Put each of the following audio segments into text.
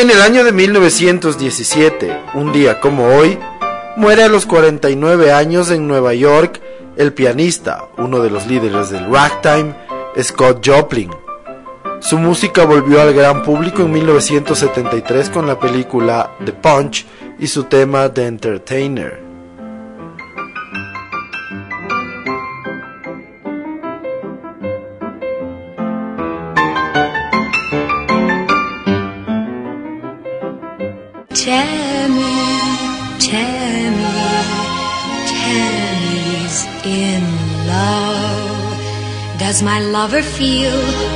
En el año de 1917, un día como hoy, muere a los 49 años en Nueva York el pianista, uno de los líderes del ragtime, Scott Joplin. Su música volvió al gran público en 1973 con la película The Punch y su tema The Entertainer. Does my lover feel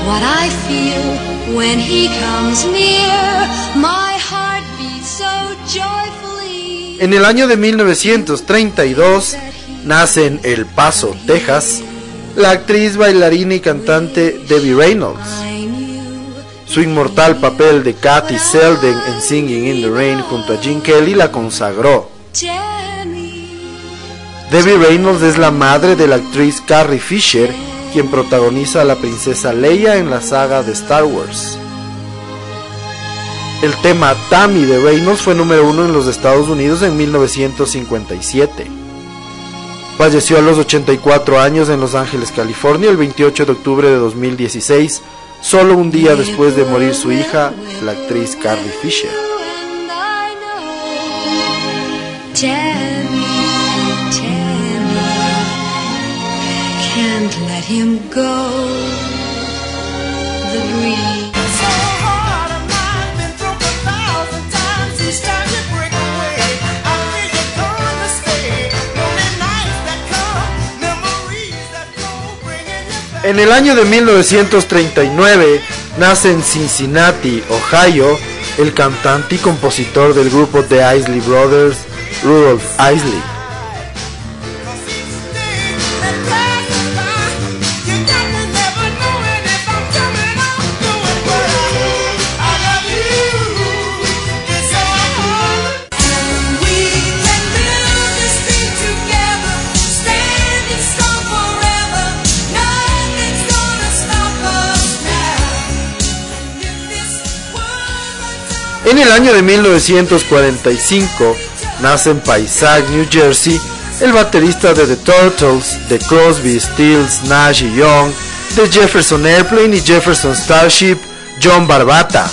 what I feel when he comes near? En el año de 1932 nace en El Paso, Texas, la actriz, bailarina y cantante Debbie Reynolds. Su inmortal papel de Kathy Selden en Singing in the Rain junto a Gene Kelly la consagró. Debbie Reynolds es la madre de la actriz Carrie Fisher quien protagoniza a la princesa Leia en la saga de Star Wars. El tema Tammy de Reynolds fue número uno en los Estados Unidos en 1957. Falleció a los 84 años en Los Ángeles, California, el 28 de octubre de 2016, solo un día después de morir su hija, la actriz Carrie Fisher. En el año de 1939 nace en Cincinnati, Ohio, el cantante y compositor del grupo The Isley Brothers, Rudolph Isley. Año de 1945 nace en Paisac, New Jersey, el baterista de The Turtles, de Crosby, Stills, Nash y Young, de Jefferson Airplane y Jefferson Starship, John Barbata.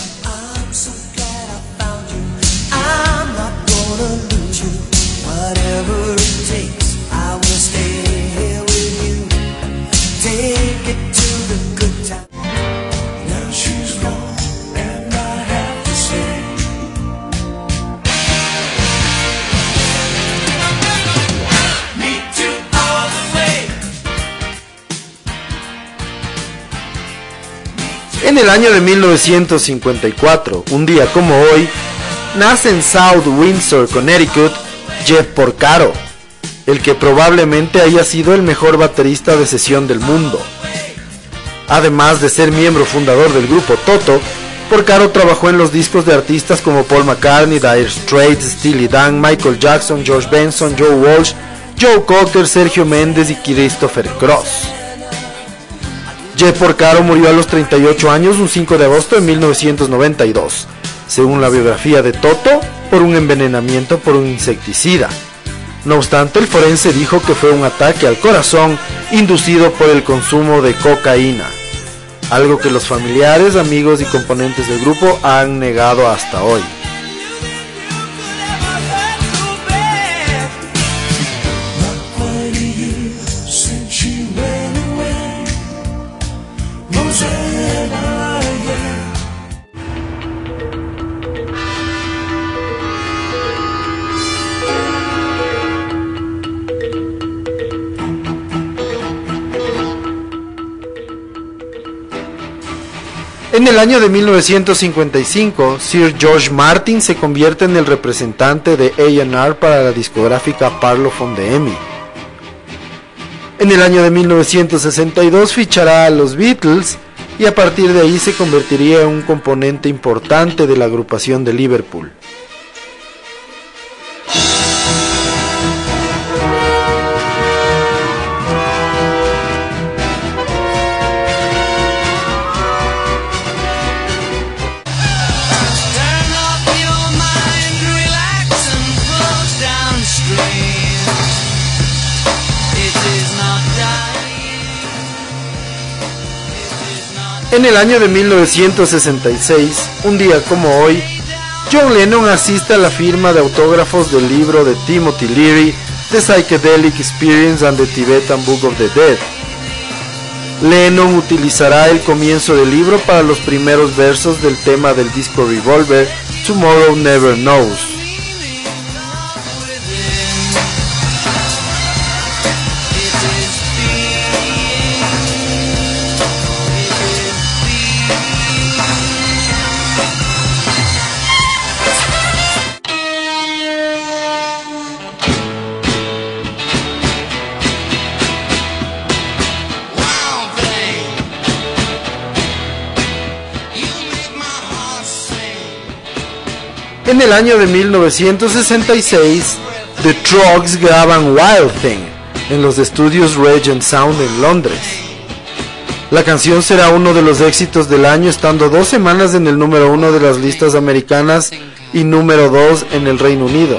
En el año de 1954, un día como hoy, nace en South Windsor, Connecticut, Jeff Porcaro, el que probablemente haya sido el mejor baterista de sesión del mundo. Además de ser miembro fundador del grupo Toto, Porcaro trabajó en los discos de artistas como Paul McCartney, Dire Straits, Steely Dan, Michael Jackson, George Benson, Joe Walsh, Joe Cocker, Sergio Méndez y Christopher Cross. Jeff Porcaro murió a los 38 años un 5 de agosto de 1992, según la biografía de Toto, por un envenenamiento por un insecticida. No obstante, el forense dijo que fue un ataque al corazón inducido por el consumo de cocaína, algo que los familiares, amigos y componentes del grupo han negado hasta hoy. En el año de 1955, Sir George Martin se convierte en el representante de A&R para la discográfica Parlophone de EMI. En el año de 1962 fichará a los Beatles y a partir de ahí se convertiría en un componente importante de la agrupación de Liverpool. En el año de 1966, un día como hoy, John Lennon asiste a la firma de autógrafos del libro de Timothy Leary, The Psychedelic Experience and the Tibetan Book of the Dead. Lennon utilizará el comienzo del libro para los primeros versos del tema del disco Revolver, Tomorrow Never Knows. En el año de 1966, The Trogs graban Wild Thing en los estudios Regent Sound en Londres. La canción será uno de los éxitos del año, estando dos semanas en el número uno de las listas americanas y número dos en el Reino Unido.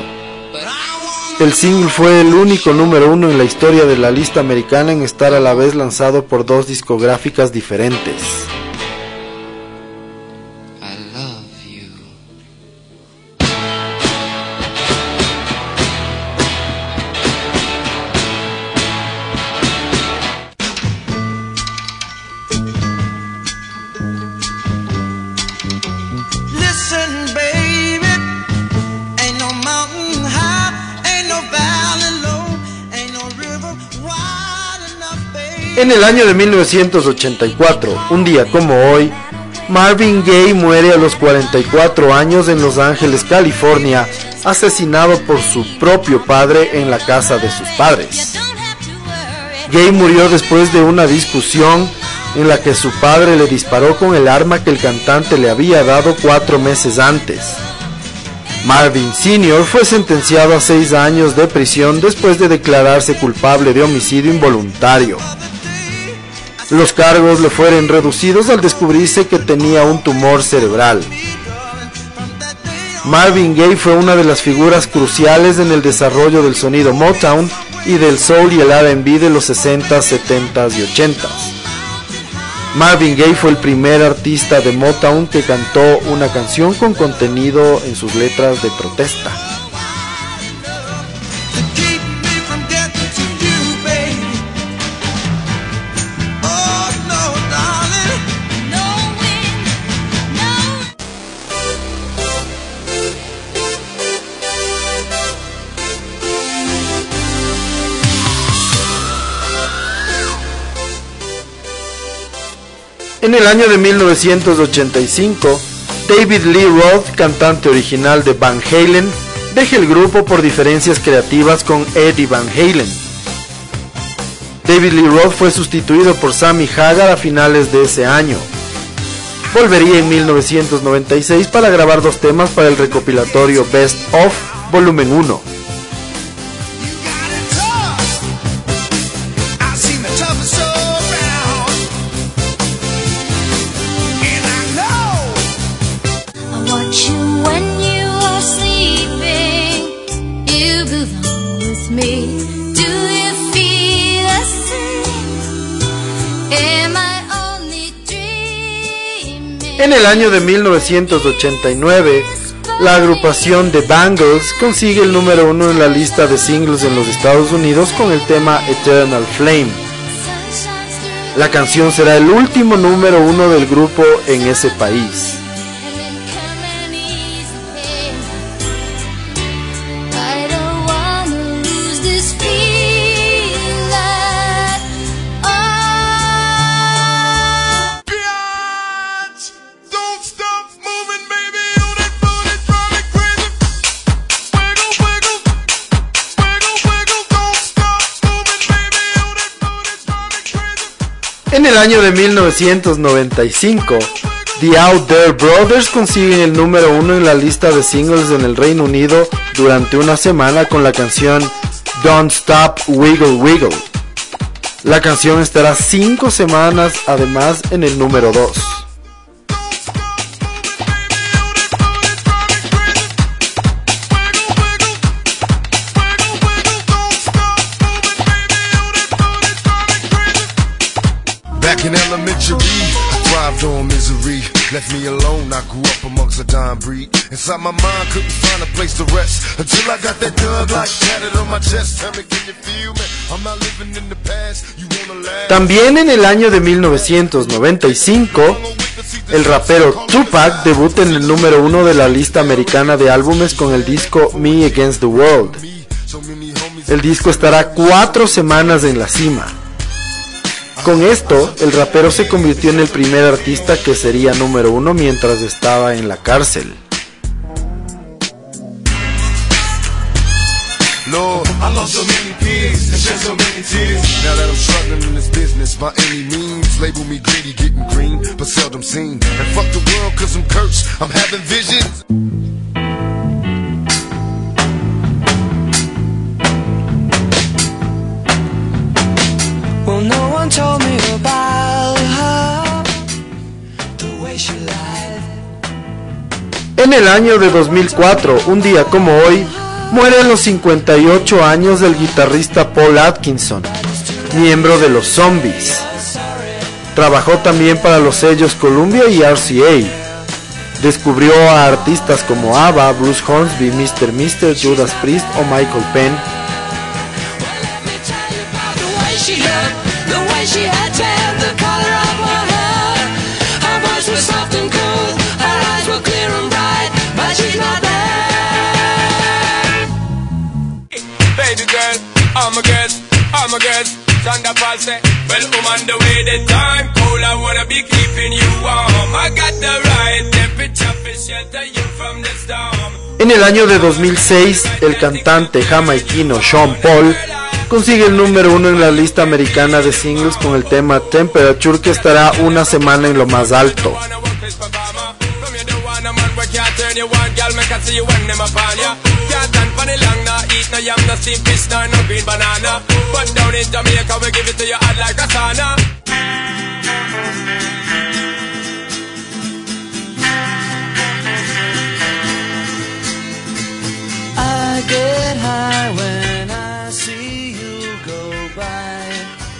El single fue el único número uno en la historia de la lista americana en estar a la vez lanzado por dos discográficas diferentes. El año de 1984, un día como hoy, Marvin Gaye muere a los 44 años en Los Ángeles, California, asesinado por su propio padre en la casa de sus padres. Gaye murió después de una discusión en la que su padre le disparó con el arma que el cantante le había dado cuatro meses antes. Marvin Sr. fue sentenciado a seis años de prisión después de declararse culpable de homicidio involuntario. Los cargos le fueron reducidos al descubrirse que tenía un tumor cerebral. Marvin Gaye fue una de las figuras cruciales en el desarrollo del sonido Motown y del soul y el R&B de los 60s, 70s y 80s. Marvin Gaye fue el primer artista de Motown que cantó una canción con contenido en sus letras de protesta. En el año de 1985, David Lee Roth, cantante original de Van Halen, deja el grupo por diferencias creativas con Eddie Van Halen. David Lee Roth fue sustituido por Sammy Hagar a finales de ese año. Volvería en 1996 para grabar dos temas para el recopilatorio Best of Volumen 1. En el año de 1989, la agrupación The Bangles consigue el número uno en la lista de singles en los Estados Unidos con el tema Eternal Flame. La canción será el último número uno del grupo en ese país. El año de 1995, The Out Brothers consiguen el número uno en la lista de singles en el Reino Unido durante una semana con la canción Don't Stop Wiggle Wiggle. La canción estará cinco semanas además en el número 2. Left me alone, I grew up amongst a dying breed. Inside my mind, couldn't find a place to rest. Until I got that thug like tatted on my chest. Tell me, can you feel me? I'm not living in the past. You wanna laugh? También en el año de 1995, el rapero Tupac debuta en el número uno de la lista americana de álbumes con el disco Me Against the World. El disco estará cuatro semanas en la cima. Con esto, el rapero se convirtió en el primer artista que sería número uno mientras estaba en la cárcel. And fuck the world cause I'm I'm having visions. Año de 2004, un día como hoy, muere a los 58 años el guitarrista Paul Atkinson, miembro de los Zombies. Trabajó también para los sellos Columbia y RCA. Descubrió a artistas como ABBA, Bruce Hornsby, Mr. Mister, Judas Priest o Michael Penn En el año de 2006, el cantante jamaiquino Sean Paul consigue el número uno en la lista americana de singles con el tema Temperature que estará una semana en lo más alto.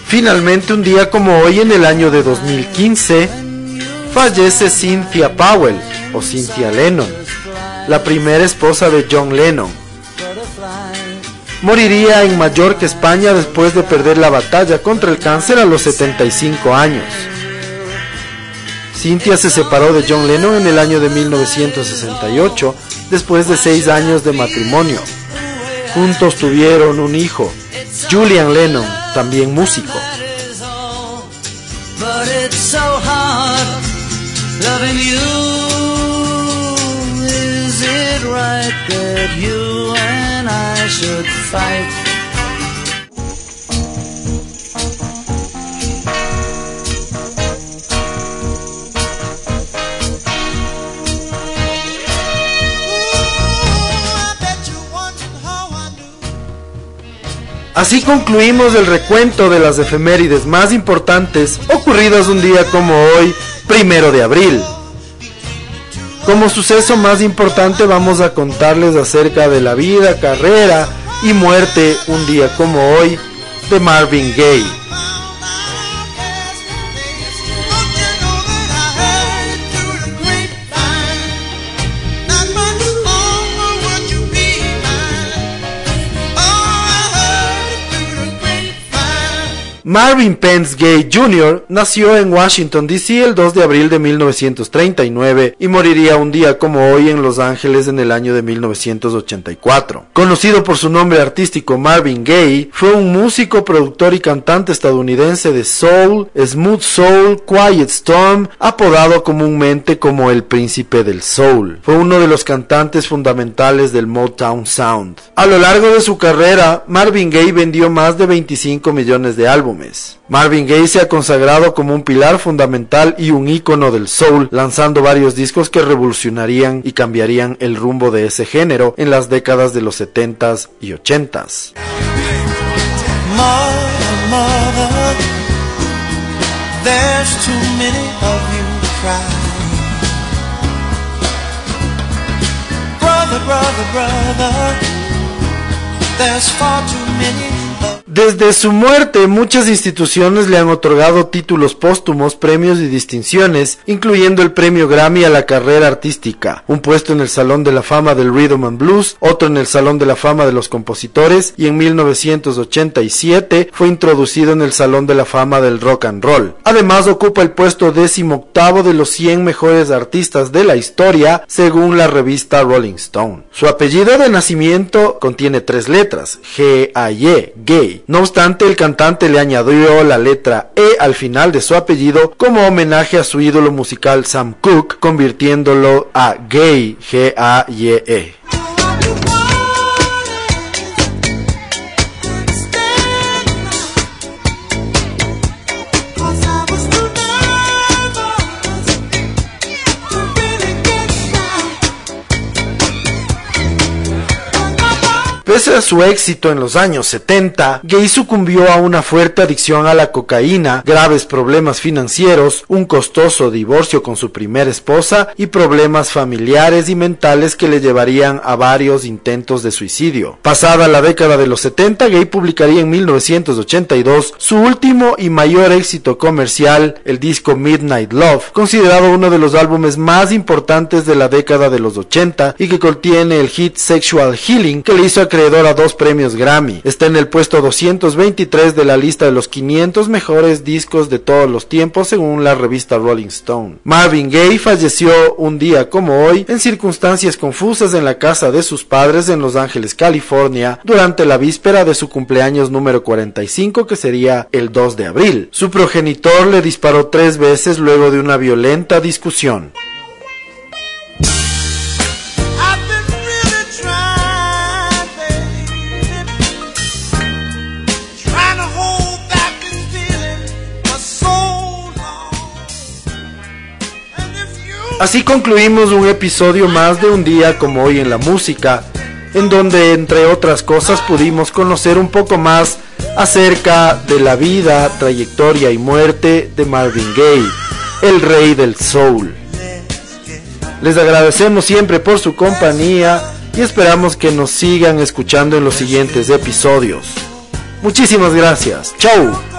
Finalmente, un día como hoy en el año de 2015, fallece Cynthia Powell o Cynthia Lennon, la primera esposa de John Lennon. Moriría en Mallorca, España, después de perder la batalla contra el cáncer a los 75 años. Cynthia se separó de John Lennon en el año de 1968, después de seis años de matrimonio. Juntos tuvieron un hijo, Julian Lennon, también músico. Así concluimos el recuento de las efemérides más importantes ocurridas un día como hoy, primero de abril. Como suceso más importante vamos a contarles acerca de la vida, carrera y muerte un día como hoy de Marvin Gaye. Marvin Pence Gay Jr. nació en Washington, D.C. el 2 de abril de 1939 y moriría un día como hoy en Los Ángeles en el año de 1984. Conocido por su nombre artístico Marvin Gaye, fue un músico, productor y cantante estadounidense de soul, smooth soul, quiet storm, apodado comúnmente como el príncipe del soul. Fue uno de los cantantes fundamentales del Motown Sound. A lo largo de su carrera, Marvin Gaye vendió más de 25 millones de álbumes Marvin Gaye se ha consagrado como un pilar fundamental y un ícono del soul, lanzando varios discos que revolucionarían y cambiarían el rumbo de ese género en las décadas de los 70s y 80s. Desde su muerte, muchas instituciones le han otorgado títulos póstumos, premios y distinciones, incluyendo el premio Grammy a la carrera artística, un puesto en el Salón de la Fama del Rhythm and Blues, otro en el Salón de la Fama de los Compositores y en 1987 fue introducido en el Salón de la Fama del Rock and Roll. Además ocupa el puesto décimo octavo de los 100 mejores artistas de la historia, según la revista Rolling Stone. Su apellido de nacimiento contiene tres letras, G-A-Y, gay no obstante, el cantante le añadió la letra E al final de su apellido como homenaje a su ídolo musical Sam Cooke, convirtiéndolo a Gay, G-A-Y-E. Pese a su éxito en los años 70, Gay sucumbió a una fuerte adicción a la cocaína, graves problemas financieros, un costoso divorcio con su primera esposa y problemas familiares y mentales que le llevarían a varios intentos de suicidio. Pasada la década de los 70, Gay publicaría en 1982 su último y mayor éxito comercial, el disco Midnight Love, considerado uno de los álbumes más importantes de la década de los 80 y que contiene el hit Sexual Healing que le hizo acreedor a dos premios Grammy. Está en el puesto 223 de la lista de los 500 mejores discos de todos los tiempos según la revista Rolling Stone. Marvin Gaye falleció un día como hoy en circunstancias confusas en la casa de sus padres en Los Ángeles, California, durante la víspera de su cumpleaños número 45 que sería el 2 de abril. Su progenitor le disparó tres veces luego de una violenta discusión. Así concluimos un episodio más de un día como hoy en la música, en donde entre otras cosas pudimos conocer un poco más acerca de la vida, trayectoria y muerte de Marvin Gaye, el rey del soul. Les agradecemos siempre por su compañía y esperamos que nos sigan escuchando en los siguientes episodios. Muchísimas gracias. Chau.